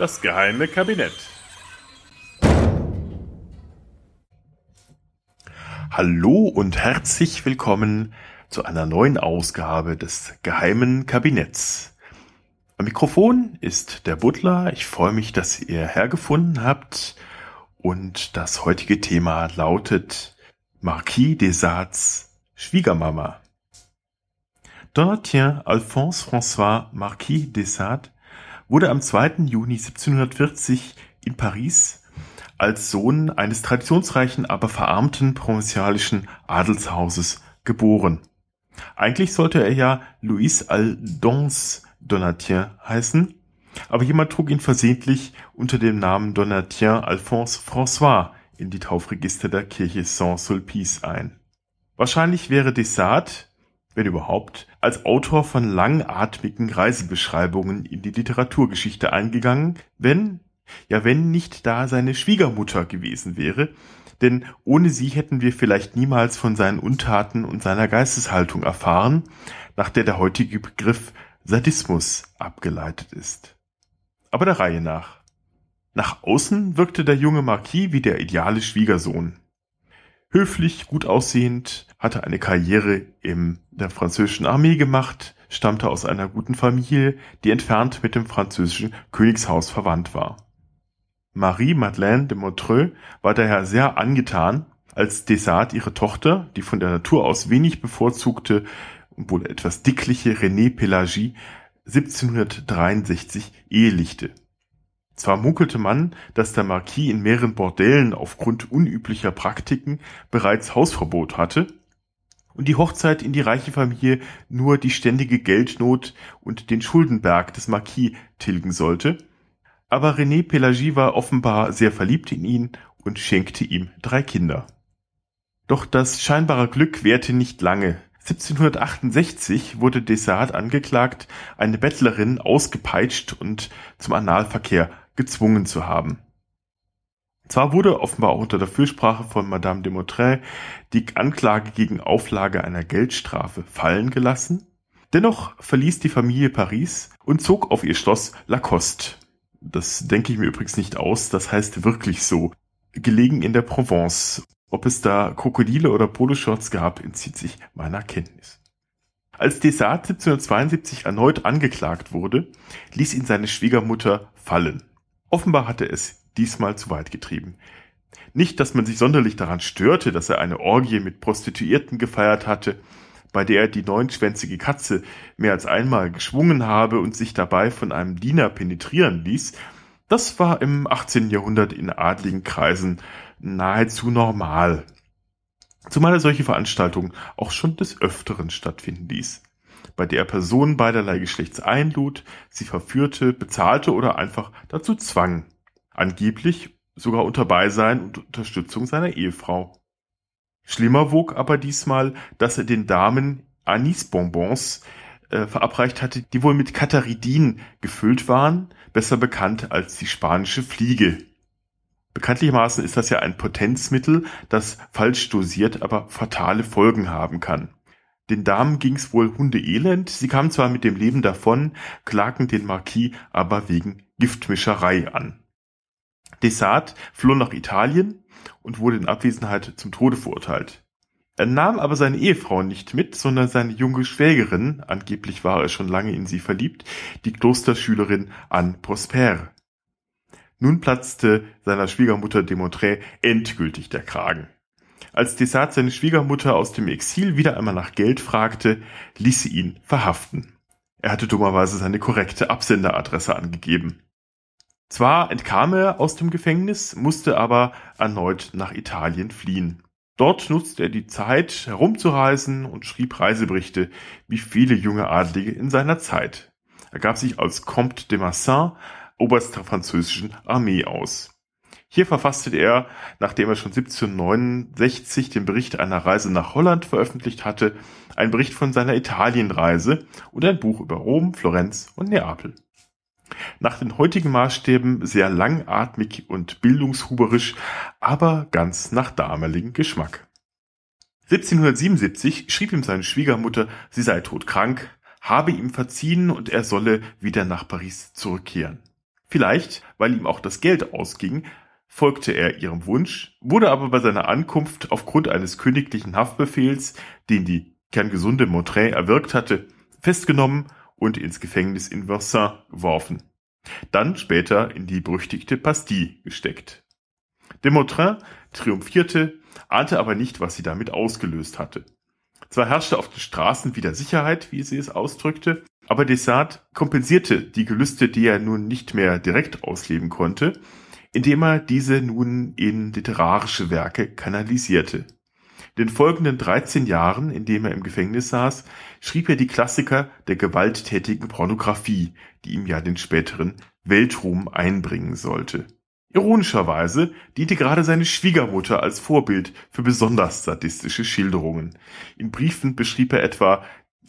Das geheime Kabinett. Hallo und herzlich willkommen zu einer neuen Ausgabe des geheimen Kabinetts. Am Mikrofon ist der Butler. Ich freue mich, dass ihr hergefunden habt. Und das heutige Thema lautet Marquis des Sades Schwiegermama. Donatien Alphonse François Marquis des Sades wurde am 2. Juni 1740 in Paris als Sohn eines traditionsreichen, aber verarmten provinzialischen Adelshauses geboren. Eigentlich sollte er ja Louis Aldons Donatien heißen, aber jemand trug ihn versehentlich unter dem Namen Donatien Alphonse François in die Taufregister der Kirche Saint-Sulpice ein. Wahrscheinlich wäre Desart, wenn überhaupt, als Autor von langatmigen Reisebeschreibungen in die Literaturgeschichte eingegangen, wenn, ja wenn nicht da seine Schwiegermutter gewesen wäre, denn ohne sie hätten wir vielleicht niemals von seinen Untaten und seiner Geisteshaltung erfahren, nach der der heutige Begriff Sadismus abgeleitet ist. Aber der Reihe nach. Nach außen wirkte der junge Marquis wie der ideale Schwiegersohn. Höflich, gut aussehend, hatte eine Karriere in der französischen Armee gemacht, stammte aus einer guten Familie, die entfernt mit dem französischen Königshaus verwandt war. Marie Madeleine de Montreux war daher sehr angetan, als Desart ihre Tochter, die von der Natur aus wenig bevorzugte und wohl etwas dickliche René Pelagie 1763 ehelichte. Zwar munkelte man, dass der Marquis in mehreren Bordellen aufgrund unüblicher Praktiken bereits Hausverbot hatte und die Hochzeit in die reiche Familie nur die ständige Geldnot und den Schuldenberg des Marquis tilgen sollte, aber René Pelagie war offenbar sehr verliebt in ihn und schenkte ihm drei Kinder. Doch das scheinbare Glück währte nicht lange, 1768 wurde Desart angeklagt, eine Bettlerin ausgepeitscht und zum Analverkehr gezwungen zu haben. Zwar wurde offenbar auch unter der Fürsprache von Madame de Mautret die Anklage gegen Auflage einer Geldstrafe fallen gelassen, dennoch verließ die Familie Paris und zog auf ihr Schloss Lacoste. Das denke ich mir übrigens nicht aus, das heißt wirklich so, gelegen in der Provence ob es da Krokodile oder Poloshorts gab, entzieht sich meiner Kenntnis. Als Desart 1772 erneut angeklagt wurde, ließ ihn seine Schwiegermutter fallen. Offenbar hatte es diesmal zu weit getrieben. Nicht, dass man sich sonderlich daran störte, dass er eine Orgie mit Prostituierten gefeiert hatte, bei der er die neunschwänzige Katze mehr als einmal geschwungen habe und sich dabei von einem Diener penetrieren ließ, das war im 18. Jahrhundert in adligen Kreisen nahezu normal. Zumal er solche Veranstaltungen auch schon des Öfteren stattfinden ließ, bei der er Personen beiderlei Geschlechts einlud, sie verführte, bezahlte oder einfach dazu zwang. Angeblich sogar unter Beisein und Unterstützung seiner Ehefrau. Schlimmer wog aber diesmal, dass er den Damen Anisbonbons äh, verabreicht hatte, die wohl mit Katharidin gefüllt waren, besser bekannt als die spanische Fliege. Bekanntlichermaßen ist das ja ein Potenzmittel, das falsch dosiert, aber fatale Folgen haben kann. Den Damen ging's wohl hundeelend, sie kamen zwar mit dem Leben davon, klagten den Marquis aber wegen Giftmischerei an. Desart floh nach Italien und wurde in Abwesenheit zum Tode verurteilt. Er nahm aber seine Ehefrau nicht mit, sondern seine junge Schwägerin, angeblich war er schon lange in sie verliebt, die Klosterschülerin Anne Prosper. Nun platzte seiner Schwiegermutter Demontre endgültig der Kragen. Als Desart seine Schwiegermutter aus dem Exil wieder einmal nach Geld fragte, ließ sie ihn verhaften. Er hatte dummerweise seine korrekte Absenderadresse angegeben. Zwar entkam er aus dem Gefängnis, musste aber erneut nach Italien fliehen. Dort nutzte er die Zeit, herumzureisen und schrieb Reiseberichte, wie viele junge Adlige in seiner Zeit. Er gab sich als Comte de Massin Oberst der französischen Armee aus. Hier verfasste er, nachdem er schon 1769 den Bericht einer Reise nach Holland veröffentlicht hatte, einen Bericht von seiner Italienreise und ein Buch über Rom, Florenz und Neapel. Nach den heutigen Maßstäben sehr langatmig und bildungshuberisch, aber ganz nach damaligem Geschmack. 1777 schrieb ihm seine Schwiegermutter, sie sei todkrank, habe ihm verziehen und er solle wieder nach Paris zurückkehren. Vielleicht, weil ihm auch das Geld ausging, folgte er ihrem Wunsch, wurde aber bei seiner Ankunft aufgrund eines königlichen Haftbefehls, den die kerngesunde Montrey erwirkt hatte, festgenommen und ins Gefängnis in Vincennes geworfen. Dann später in die berüchtigte Bastille gesteckt. De Montrin triumphierte, ahnte aber nicht, was sie damit ausgelöst hatte. Zwar herrschte auf den Straßen wieder Sicherheit, wie sie es ausdrückte, aber Desart kompensierte die Gelüste, die er nun nicht mehr direkt ausleben konnte, indem er diese nun in literarische Werke kanalisierte. In den folgenden 13 Jahren, in dem er im Gefängnis saß, schrieb er die Klassiker der gewalttätigen Pornografie, die ihm ja den späteren Weltruhm einbringen sollte. Ironischerweise diente gerade seine Schwiegermutter als Vorbild für besonders sadistische Schilderungen. In Briefen beschrieb er etwa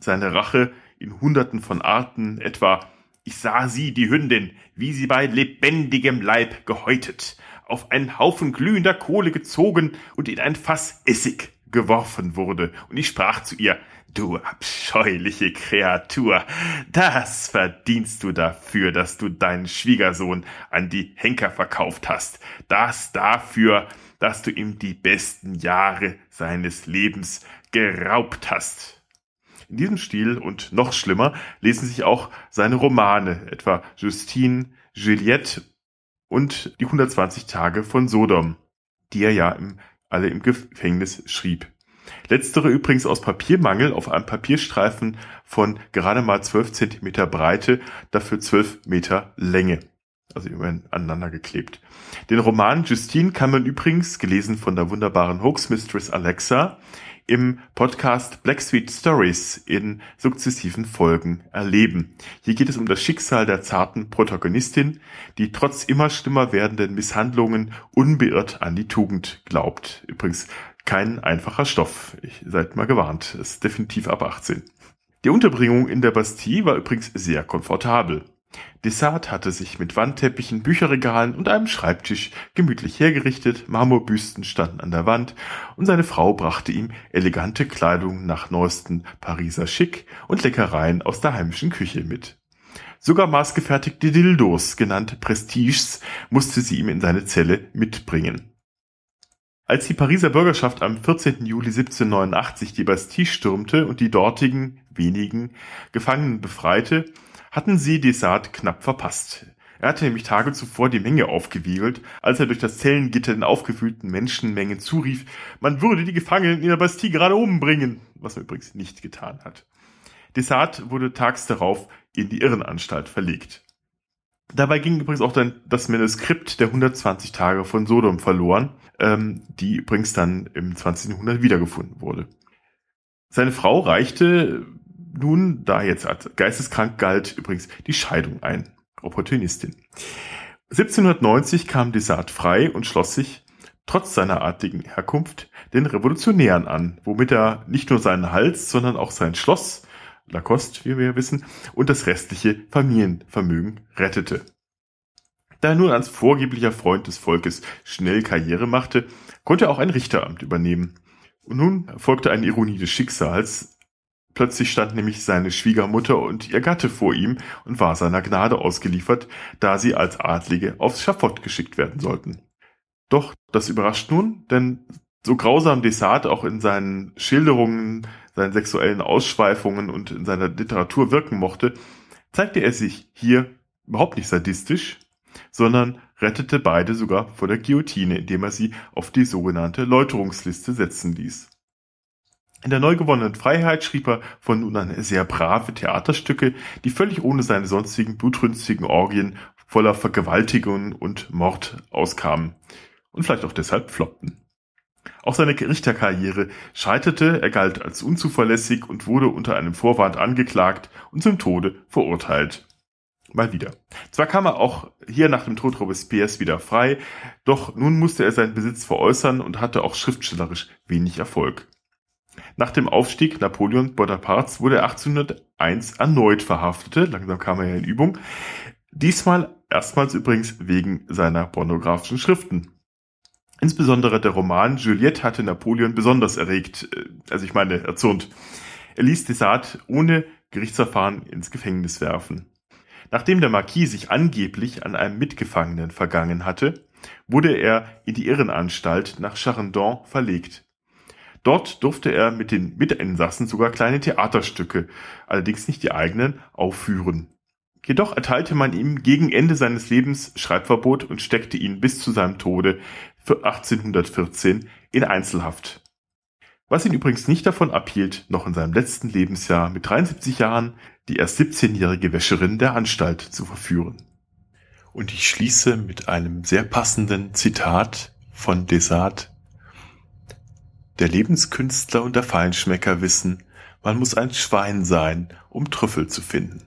seine Rache in Hunderten von Arten, etwa ich sah sie, die Hündin, wie sie bei lebendigem Leib gehäutet, auf einen Haufen glühender Kohle gezogen und in ein Fass Essig geworfen wurde, und ich sprach zu ihr, Du abscheuliche Kreatur, das verdienst du dafür, dass du deinen Schwiegersohn an die Henker verkauft hast, das dafür, dass du ihm die besten Jahre seines Lebens geraubt hast. In diesem Stil und noch schlimmer lesen sich auch seine Romane, etwa Justine, Juliette und die 120 Tage von Sodom, die er ja im, alle im Gefängnis schrieb. Letztere übrigens aus Papiermangel auf einem Papierstreifen von gerade mal 12 Zentimeter Breite, dafür 12 Meter Länge. Also immerhin aneinander geklebt. Den Roman Justine kann man übrigens, gelesen von der wunderbaren Hoax Mistress Alexa, im Podcast Black Sweet Stories in sukzessiven Folgen erleben. Hier geht es um das Schicksal der zarten Protagonistin, die trotz immer schlimmer werdenden Misshandlungen unbeirrt an die Tugend glaubt. Übrigens kein einfacher Stoff. Ich seid mal gewarnt. Ist definitiv ab 18. Die Unterbringung in der Bastille war übrigens sehr komfortabel. Dessart hatte sich mit Wandteppichen, Bücherregalen und einem Schreibtisch gemütlich hergerichtet, Marmorbüsten standen an der Wand und seine Frau brachte ihm elegante Kleidung nach neuesten Pariser Schick und Leckereien aus der heimischen Küche mit. Sogar maßgefertigte Dildos, genannt Prestiges, musste sie ihm in seine Zelle mitbringen. Als die Pariser Bürgerschaft am 14. Juli 1789 die Bastille stürmte und die dortigen, wenigen, Gefangenen befreite, hatten sie Desart knapp verpasst. Er hatte nämlich Tage zuvor die Menge aufgewiegelt, als er durch das Zellengitter den aufgefüllten Menschenmengen zurief, man würde die Gefangenen in der Bastille gerade umbringen, was er übrigens nicht getan hat. Desart wurde tags darauf in die Irrenanstalt verlegt. Dabei ging übrigens auch dann das Manuskript der 120 Tage von Sodom verloren, ähm, die übrigens dann im 20. Jahrhundert wiedergefunden wurde. Seine Frau reichte nun, da jetzt als geisteskrank galt, übrigens die Scheidung ein. Opportunistin. 1790 kam Desart frei und schloss sich, trotz seiner artigen Herkunft, den Revolutionären an, womit er nicht nur seinen Hals, sondern auch sein Schloss, Lacoste, wie wir wissen, und das restliche Familienvermögen rettete. Da er nun als vorgeblicher Freund des Volkes schnell Karriere machte, konnte er auch ein Richteramt übernehmen. Und nun folgte eine Ironie des Schicksals, Plötzlich stand nämlich seine Schwiegermutter und ihr Gatte vor ihm und war seiner Gnade ausgeliefert, da sie als Adlige aufs Schafott geschickt werden sollten. Doch das überrascht nun, denn so grausam Desart auch in seinen Schilderungen, seinen sexuellen Ausschweifungen und in seiner Literatur wirken mochte, zeigte er sich hier überhaupt nicht sadistisch, sondern rettete beide sogar vor der Guillotine, indem er sie auf die sogenannte Läuterungsliste setzen ließ. In der neu gewonnenen Freiheit schrieb er von nun an sehr brave Theaterstücke, die völlig ohne seine sonstigen blutrünstigen Orgien voller Vergewaltigungen und Mord auskamen und vielleicht auch deshalb floppten. Auch seine Richterkarriere scheiterte, er galt als unzuverlässig und wurde unter einem Vorwand angeklagt und zum Tode verurteilt. Mal wieder. Zwar kam er auch hier nach dem Tod Robespierres wieder frei, doch nun musste er seinen Besitz veräußern und hatte auch schriftstellerisch wenig Erfolg. Nach dem Aufstieg Napoleon Bonapartes wurde er 1801 erneut verhaftet. Langsam kam er ja in Übung. Diesmal erstmals übrigens wegen seiner pornografischen Schriften. Insbesondere der Roman Juliette hatte Napoleon besonders erregt, äh, also ich meine erzürnt. Er ließ Desart ohne Gerichtsverfahren ins Gefängnis werfen. Nachdem der Marquis sich angeblich an einem Mitgefangenen vergangen hatte, wurde er in die Irrenanstalt nach Charendon verlegt. Dort durfte er mit den Mitinsassen sogar kleine Theaterstücke, allerdings nicht die eigenen, aufführen. Jedoch erteilte man ihm gegen Ende seines Lebens Schreibverbot und steckte ihn bis zu seinem Tode für 1814 in Einzelhaft. Was ihn übrigens nicht davon abhielt, noch in seinem letzten Lebensjahr mit 73 Jahren die erst 17-jährige Wäscherin der Anstalt zu verführen. Und ich schließe mit einem sehr passenden Zitat von Desart. Der Lebenskünstler und der Feinschmecker wissen, man muss ein Schwein sein, um Trüffel zu finden.